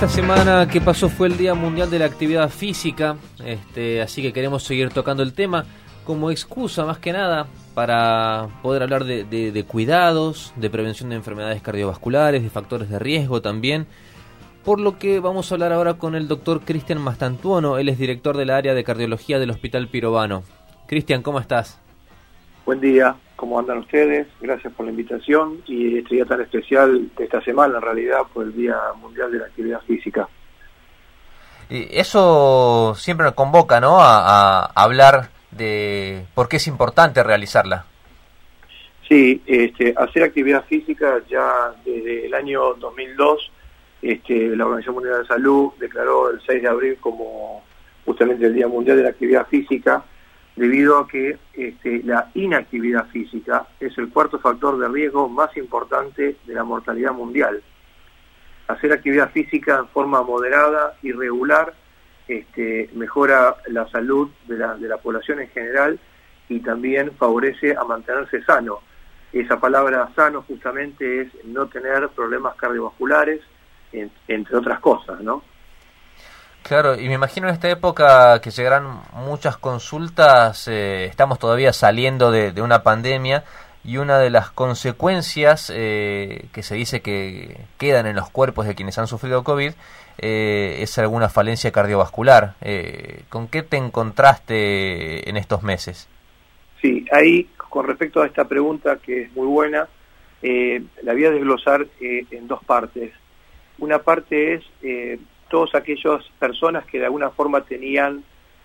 esta semana que pasó fue el Día Mundial de la Actividad Física, este, así que queremos seguir tocando el tema como excusa más que nada para poder hablar de, cuidados, de prevención de enfermedades cardiovasculares, de factores de riesgo también. Por lo que vamos a hablar ahora con el doctor Cristian Mastantuono, él es director del área de cardiología del Hospital Pirovano. Cristian, ¿cómo estás? Buen día, ¿cómo andan ustedes? Gracias por la invitación y este día tan especial de esta semana, en realidad, por el Día Mundial de la Actividad Física. Y eso siempre nos convoca, ¿no? a hablar de por qué es importante realizarla. Sí, este, hacer actividad física ya desde el año 2002, este, la Organización Mundial de la Salud declaró el 6 de abril como justamente el Día Mundial de la Actividad Física, debido a que este, la inactividad física es el cuarto factor de riesgo más importante de la mortalidad mundial. Hacer actividad física en forma moderada y regular este, mejora la salud de la, de la población en general y también favorece a mantenerse sano. Esa palabra sano justamente es no tener problemas cardiovasculares, entre otras cosas, ¿no? Claro, y me imagino en esta época que llegarán muchas consultas, eh, estamos todavía saliendo de, una pandemia y una de las consecuencias eh, que se dice que quedan en los cuerpos de quienes han sufrido COVID eh, es alguna falencia cardiovascular. ¿Con qué te encontraste en estos meses? Sí, ahí con respecto a esta pregunta que es muy buena, la voy a desglosar en dos partes. Una parte es todas aquellas personas que de alguna forma tenían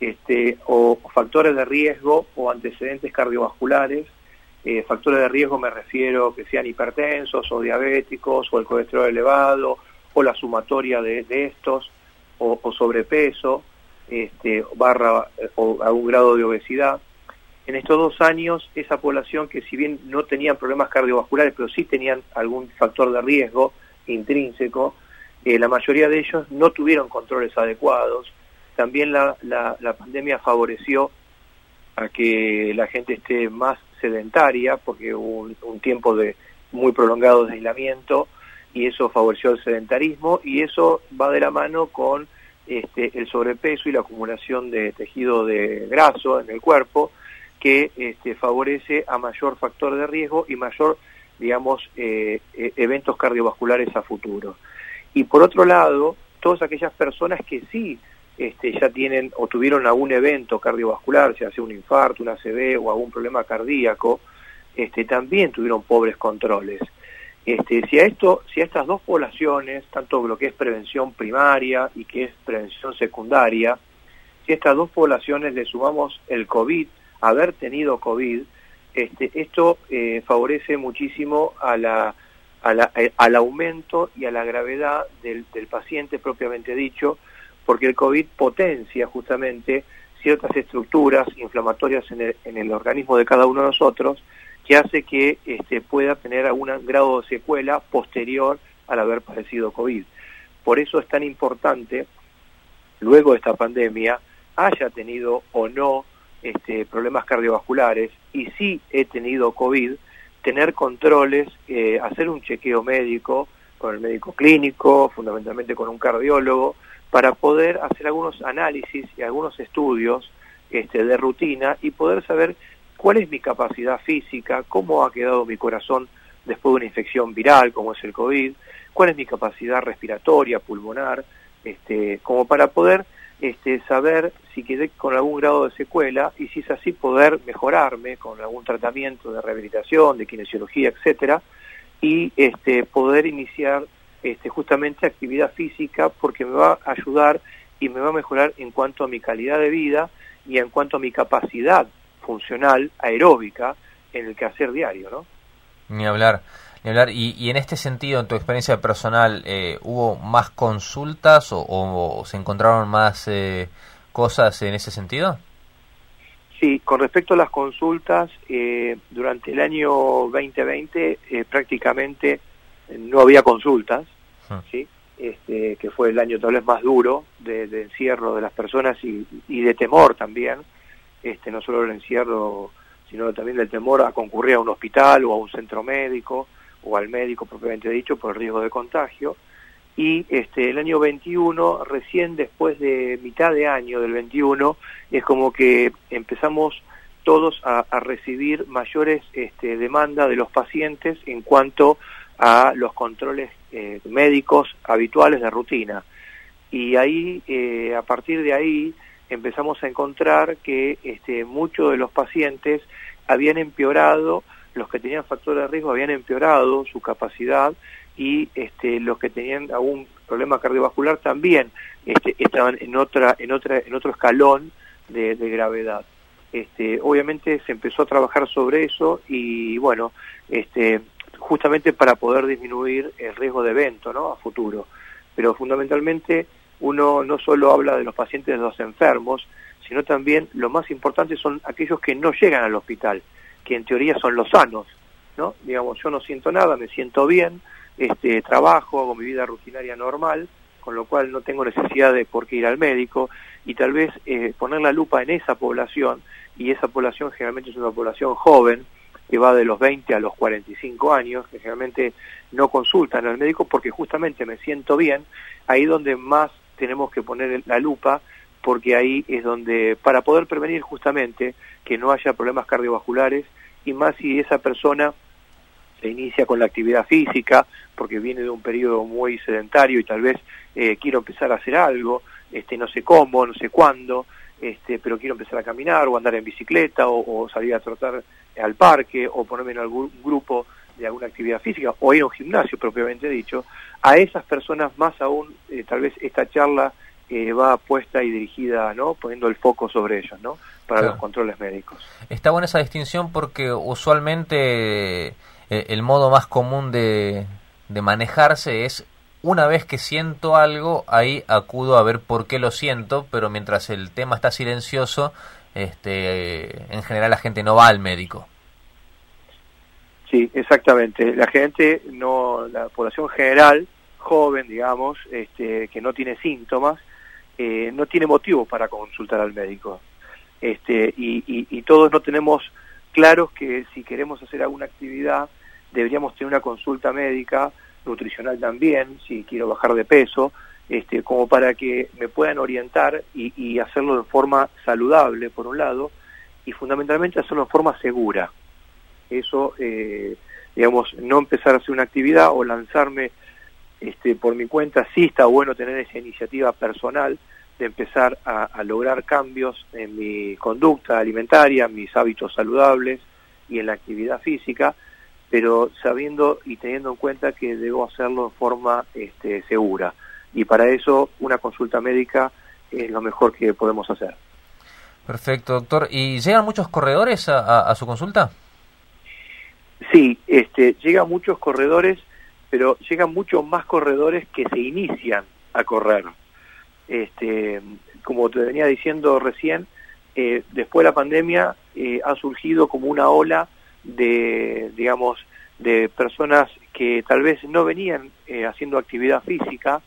este, o, factores de riesgo o antecedentes cardiovasculares. factores de riesgo me refiero que sean hipertensos o diabéticos o el colesterol elevado o la sumatoria de, estos, o, sobrepeso, este, barra o algún grado de obesidad. En estos dos años, esa población que si bien no tenían problemas cardiovasculares, pero sí tenían algún factor de riesgo intrínseco, eh, la mayoría de ellos no tuvieron controles adecuados. También la, la, pandemia favoreció a que la gente esté más sedentaria, porque hubo un, tiempo de muy prolongado de aislamiento, y eso favoreció el sedentarismo y eso va de la mano con este, el sobrepeso y la acumulación de tejido de graso en el cuerpo que este, favorece a mayor factor de riesgo y mayor, digamos, eh, e, eventos cardiovasculares a futuro. Y por otro lado, todas aquellas personas que sí este, ya tienen o tuvieron algún evento cardiovascular, sea un infarto, un ACV o algún problema cardíaco, este, también tuvieron pobres controles. Este, si a esto, si a estas dos poblaciones, tanto lo que es prevención primaria y que es prevención secundaria, si a estas dos poblaciones le sumamos el COVID, haber tenido COVID, este, esto eh, favorece muchísimo a la, eh, al aumento y a la gravedad del, del paciente propiamente dicho, porque el COVID potencia justamente ciertas estructuras inflamatorias en el, en el organismo de cada uno de nosotros que hace que este, pueda tener algún grado de secuela posterior al haber padecido COVID. Por eso es tan importante, luego de esta pandemia, haya tenido o no este, problemas cardiovasculares y si he tenido COVID, tener controles, eh, hacer un chequeo médico con el médico clínico, fundamentalmente con un cardiólogo, para poder hacer algunos análisis y algunos estudios este, de rutina y poder saber cuál es mi capacidad física, cómo ha quedado mi corazón después de una infección viral como es el COVID, cuál es mi capacidad respiratoria, pulmonar, este, como para poder este, saber si quedé con algún grado de secuela y si es así poder mejorarme con algún tratamiento de rehabilitación, de kinesiología, etcétera, y este, poder iniciar este, justamente actividad física porque me va a ayudar y me va a mejorar en cuanto a mi calidad de vida y en cuanto a mi capacidad funcional, aeróbica, en el quehacer diario, ¿no? Ni hablar, hablar. Y, en este sentido, en tu experiencia personal, eh, ¿hubo más consultas o, se encontraron más eh, cosas en ese sentido? Sí, con respecto a las consultas, eh, durante el año 2020 prácticamente no había consultas, ah. ¿sí? Este, que fue el año tal vez más duro de, encierro de las personas y, y de temor también este, no solo el encierro, sino también del temor a concurrir a un hospital o a un centro médico o al médico propiamente dicho por el riesgo de contagio. y este, el año 21, recién después de mitad de año del 21, es como que empezamos todos a, recibir mayores este, demandas de los pacientes en cuanto a los controles eh, médicos habituales de rutina. Y ahí, eh, a partir de ahí, empezamos a encontrar que este, muchos de los pacientes habían empeorado, los que tenían factores de riesgo habían empeorado su capacidad y este, los que tenían algún problema cardiovascular también este, estaban en otra en otra en otro escalón de, gravedad. Este, obviamente se empezó a trabajar sobre eso y bueno este, justamente para poder disminuir el riesgo de evento ¿no? a futuro. Pero fundamentalmente uno no solo habla de los pacientes de los enfermos sino también lo más importante son aquellos que no llegan al hospital que en teoría son los sanos no digamos yo no siento nada me siento bien este, trabajo, hago mi vida rutinaria normal, con lo cual no tengo necesidad de por qué ir al médico y tal vez eh, poner la lupa en esa población y esa población generalmente es una población joven que va de los 20 a los 45 años, que generalmente no consultan al médico porque justamente me siento bien, ahí donde más tenemos que poner la lupa porque ahí es donde, para poder prevenir justamente que no haya problemas cardiovasculares y más si esa persona se inicia con la actividad física, porque viene de un periodo muy sedentario y tal vez eh, quiero empezar a hacer algo, este, no sé cómo, no sé cuándo, este, pero quiero empezar a caminar o andar en bicicleta o, salir a trotar al parque o ponerme en algún grupo de alguna actividad física o ir a un gimnasio propiamente dicho, a esas personas más aún eh, tal vez esta charla eh, va puesta y dirigida, ¿no? Poniendo el foco sobre ellos, ¿no? Para los controles médicos. Está buena esa distinción porque usualmente eh, el modo más común de, de manejarse es una vez que siento algo, ahí acudo a ver por qué lo siento, pero mientras el tema está silencioso, este, en general la gente no va al médico. Sí, exactamente. La gente, no, la población general, joven, digamos, este, que no tiene síntomas, eh, no tiene motivo para consultar al médico. Este, y, y todos no tenemos claros que si queremos hacer alguna actividad deberíamos tener una consulta médica, nutricional también, si quiero bajar de peso, este, como para que me puedan orientar y, hacerlo de forma saludable, por un lado, y fundamentalmente hacerlo de forma segura. Eso, eh, digamos, no empezar a hacer una actividad o lanzarme este, por mi cuenta, sí está bueno tener esa iniciativa personal, de empezar a, lograr cambios en mi conducta alimentaria, mis hábitos saludables y en la actividad física, pero sabiendo y teniendo en cuenta que debo hacerlo de forma este, segura. Y para eso una consulta médica es lo mejor que podemos hacer. Perfecto, doctor. ¿Y llegan muchos corredores a, su consulta? Sí, este, llegan muchos corredores, pero llegan muchos más corredores que se inician a correr. Este, como te venía diciendo recién, eh, después de la pandemia eh, ha surgido como una ola de, digamos, de personas que tal vez no venían eh, haciendo actividad física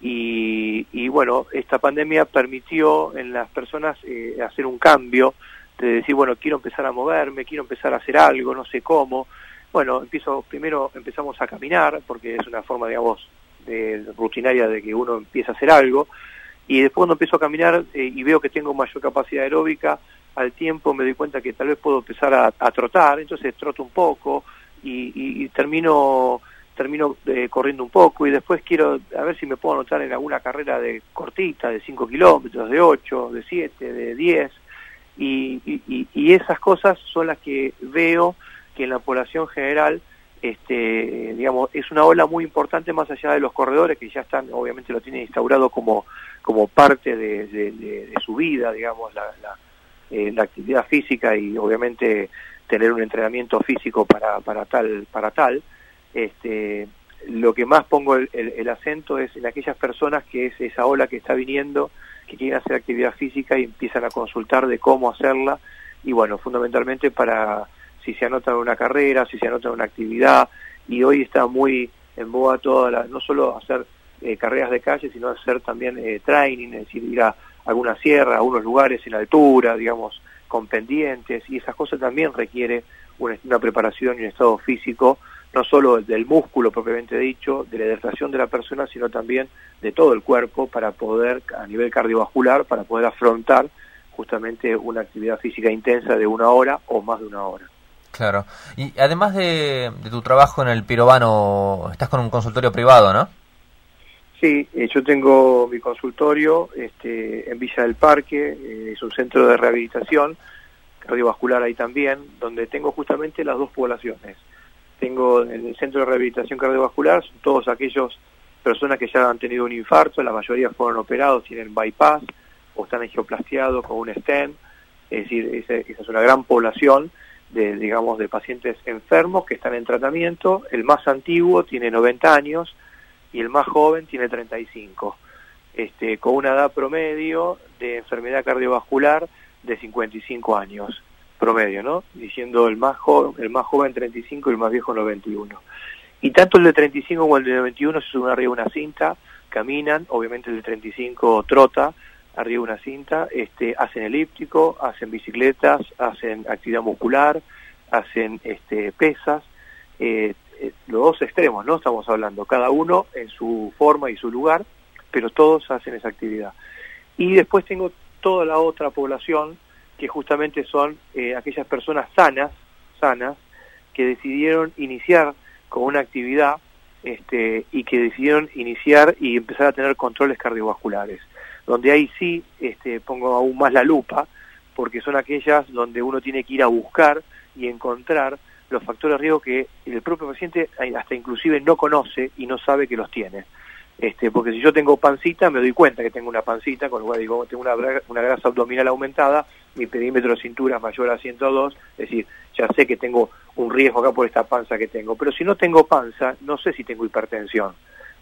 y, y, bueno, esta pandemia permitió en las personas hacer un cambio de decir, bueno, quiero empezar a moverme, quiero empezar a hacer algo, no sé cómo. Bueno, empiezo, primero empezamos a caminar, porque es una forma, digamos, de, rutinaria de que uno empieza a hacer algo, y después cuando empiezo a caminar eh, y veo que tengo mayor capacidad aeróbica, al tiempo me doy cuenta que tal vez puedo empezar a, trotar, entonces troto un poco y, termino termino eh, corriendo un poco. Y después quiero a ver si me puedo anotar en alguna carrera de cortita, de 5 kilómetros, de 8, de 7, de 10 y, y esas cosas son las que veo que en la población general este, digamos, es una ola muy importante más allá de los corredores que ya están, obviamente lo tienen instaurado como, como parte de, su vida, digamos, la, eh, la, actividad física y obviamente tener un entrenamiento físico para, para tal, para tal, este, lo que más pongo el, el, acento es en aquellas personas que es esa ola que está viniendo, que quieren hacer actividad física y empiezan a consultar de cómo hacerla, y bueno, fundamentalmente para si se anota una carrera, si se anota una actividad, y hoy está muy en boga toda la, no solo hacer eh, carreras de calle, sino hacer también eh, training, es decir, ir a alguna sierra, a algunos lugares en altura, digamos, con pendientes, y esas cosas también requiere una, preparación y un estado físico no solo del músculo propiamente dicho, de la hidratación de la persona, sino también de todo el cuerpo para poder, a nivel cardiovascular, para poder afrontar justamente una actividad física intensa de una hora o más de una hora. Claro. Y además de, tu trabajo en el pirobano, estás con un consultorio privado, ¿no? Sí, eh, yo tengo mi consultorio este, en Villa del Parque, eh, es un centro de rehabilitación cardiovascular ahí también, donde tengo justamente las dos poblaciones. Tengo en el centro de rehabilitación cardiovascular, todos aquellos personas que ya han tenido un infarto, la mayoría fueron operados, tienen bypass o están angioplastiados con un stent, es decir, esa es una gran población de, digamos, de pacientes enfermos que están en tratamiento. El más antiguo tiene 90 años y el más joven tiene 35, este, con una edad promedio de enfermedad cardiovascular de 55 años promedio, ¿no? Diciendo el más joven, el más joven 35 y el más viejo 91. Y tanto el de 35 como el de 91 se suben arriba una cinta, caminan, obviamente el de 35 trota, arriba una cinta, este, hacen elíptico, hacen bicicletas, hacen actividad muscular, hacen este, pesas, eh, eh, los dos extremos, ¿no? Estamos hablando, cada uno en su forma y su lugar, pero todos hacen esa actividad. Y después tengo toda la otra población, que justamente son eh, aquellas personas sanas, sanas, que decidieron iniciar con una actividad este, y que decidieron iniciar y empezar a tener controles cardiovasculares donde ahí sí este, pongo aún más la lupa, porque son aquellas donde uno tiene que ir a buscar y encontrar los factores de riesgo que el propio paciente hasta inclusive no conoce y no sabe que los tiene. Este, porque si yo tengo pancita, me doy cuenta que tengo una pancita, con lo cual digo, tengo una, una grasa abdominal aumentada, mi perímetro de cintura es mayor a 102, es decir, ya sé que tengo un riesgo acá por esta panza que tengo. Pero si no tengo panza, no sé si tengo hipertensión,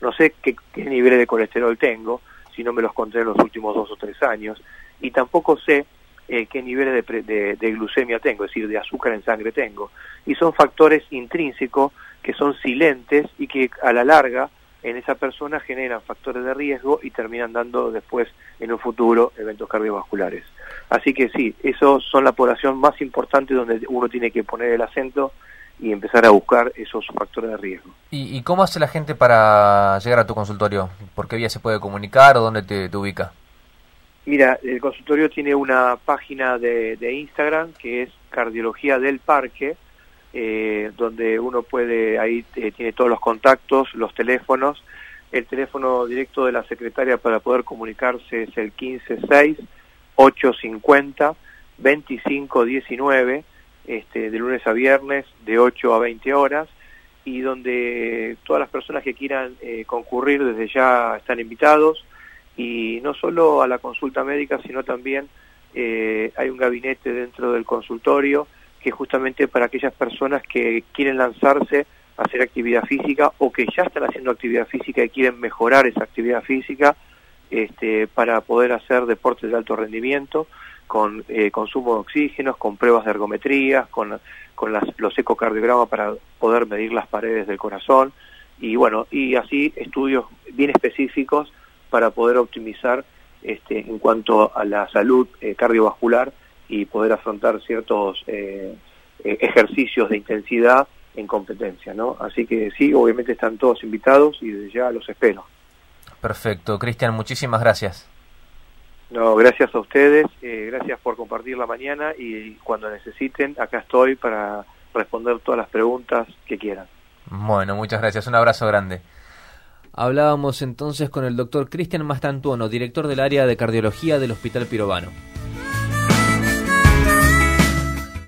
no sé qué, qué niveles de colesterol tengo, si no me los conté en los últimos dos o tres años, y tampoco sé eh, qué niveles de, de, glucemia tengo, es decir, de azúcar en sangre tengo. Y son factores intrínsecos que son silentes y que a la larga en esa persona generan factores de riesgo y terminan dando después en un futuro eventos cardiovasculares. Así que sí, esos son la población más importante donde uno tiene que poner el acento y empezar a buscar esos factores de riesgo. ¿Y, cómo hace la gente para llegar a tu consultorio? ¿Por qué vía se puede comunicar o dónde te, ubica? Mira, el consultorio tiene una página de, Instagram que es Cardiología del Parque, eh, donde uno puede, ahí eh, tiene todos los contactos, los teléfonos. El teléfono directo de la secretaria para poder comunicarse es el 156 850 2519 este, de lunes a viernes de 8 a 20 horas y donde todas las personas que quieran eh, concurrir desde ya están invitados. Y no solo a la consulta médica sino también eh, hay un gabinete dentro del consultorio que justamente para aquellas personas que quieren lanzarse a hacer actividad física o que ya están haciendo actividad física y quieren mejorar esa actividad física este, para poder hacer deportes de alto rendimiento con eh, consumo de oxígenos, con pruebas de ergometría, con, con las, los ecocardiogramas para poder medir las paredes del corazón y bueno, y así estudios bien específicos para poder optimizar este, en cuanto a la salud eh, cardiovascular y poder afrontar ciertos eh, ejercicios de intensidad en competencia, ¿no? Así que sí, obviamente están todos invitados y desde ya los espero. Perfecto, Cristian, muchísimas gracias. No, gracias a ustedes, eh, gracias por compartir la mañana y cuando necesiten, acá estoy para responder todas las preguntas que quieran. Bueno, muchas gracias, un abrazo grande. Hablábamos entonces con el doctor Cristian Mastantuono, director del área de cardiología del Hospital Pirobano.